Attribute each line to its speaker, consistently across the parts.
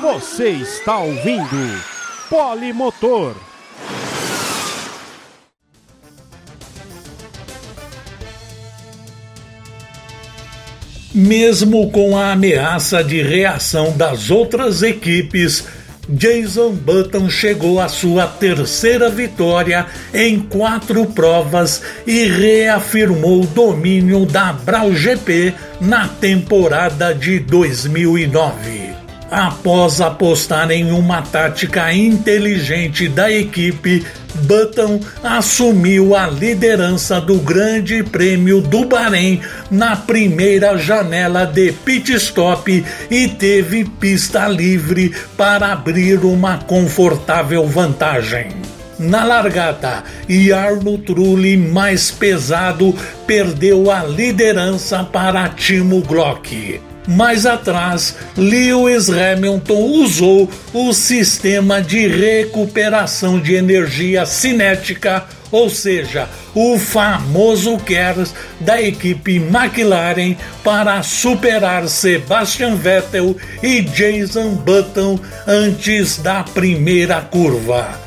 Speaker 1: Você está ouvindo Polimotor.
Speaker 2: Mesmo com a ameaça de reação das outras equipes, Jason Button chegou à sua terceira vitória em quatro provas e reafirmou o domínio da Brau GP na temporada de 2009 após apostar em uma tática inteligente da equipe, Button assumiu a liderança do Grande Prêmio do Bahrein na primeira janela de pit stop e teve pista livre para abrir uma confortável vantagem. Na largada, Jarno Trulli, mais pesado, perdeu a liderança para Timo Glock. Mais atrás, Lewis Hamilton usou o sistema de recuperação de energia cinética, ou seja, o famoso KERS da equipe McLaren para superar Sebastian Vettel e Jason Button antes da primeira curva.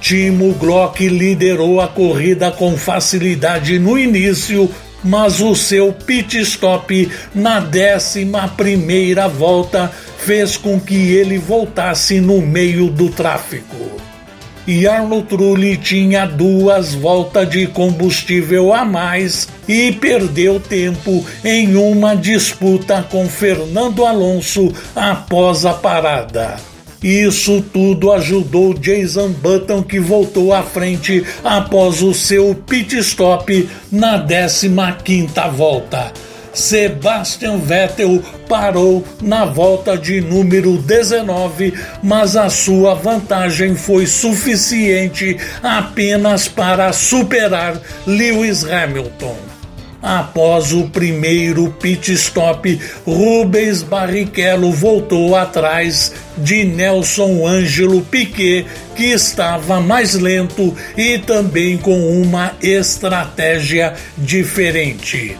Speaker 2: Timo Glock liderou a corrida com facilidade no início, mas o seu pit stop na décima primeira volta fez com que ele voltasse no meio do tráfego. E Arno Trulli tinha duas voltas de combustível a mais e perdeu tempo em uma disputa com Fernando Alonso após a parada. Isso tudo ajudou Jason Button, que voltou à frente após o seu pit stop na 15ª volta. Sebastian Vettel parou na volta de número 19, mas a sua vantagem foi suficiente apenas para superar Lewis Hamilton. Após o primeiro pit stop, Rubens Barrichello voltou atrás de Nelson Ângelo Piquet, que estava mais lento e também com uma estratégia diferente.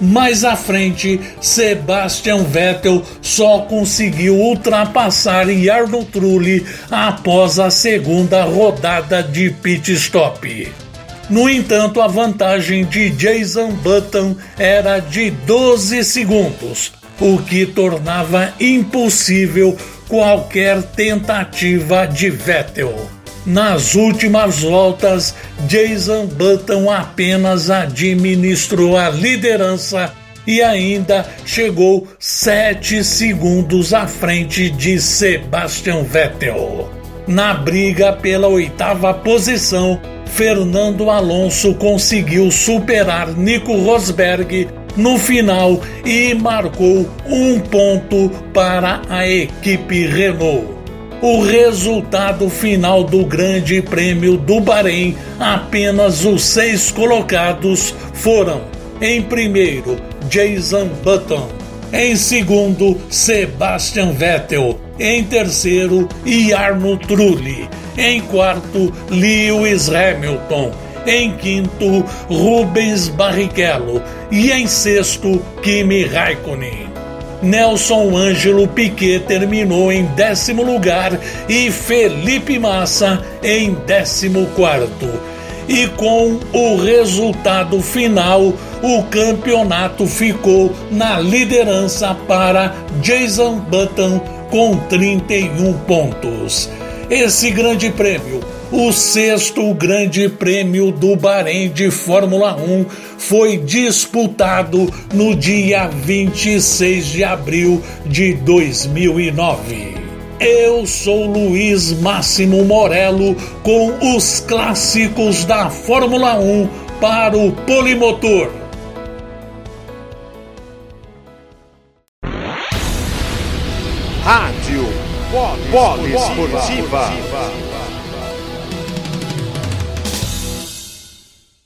Speaker 2: Mais à frente, Sebastian Vettel só conseguiu ultrapassar Jarno Trulli após a segunda rodada de pit stop. No entanto, a vantagem de Jason Button era de 12 segundos, o que tornava impossível qualquer tentativa de Vettel. Nas últimas voltas, Jason Button apenas administrou a liderança e ainda chegou 7 segundos à frente de Sebastian Vettel. Na briga pela oitava posição, Fernando Alonso conseguiu superar Nico Rosberg no final e marcou um ponto para a equipe Renault. O resultado final do Grande Prêmio do Bahrein, apenas os seis colocados foram: em primeiro, Jason Button, em segundo, Sebastian Vettel, em terceiro, Jarno Trulli em quarto, Lewis Hamilton. Em quinto, Rubens Barrichello. E em sexto, Kimi Raikkonen. Nelson Ângelo Piquet terminou em décimo lugar e Felipe Massa em décimo quarto. E com o resultado final, o campeonato ficou na liderança para Jason Button com 31 pontos. Esse grande prêmio, o sexto grande prêmio do Bahrein de Fórmula 1, foi disputado no dia 26 de abril de 2009. Eu sou Luiz Máximo Morello com os clássicos da Fórmula 1 para o Polimotor.
Speaker 1: Rádio Poliesportiva.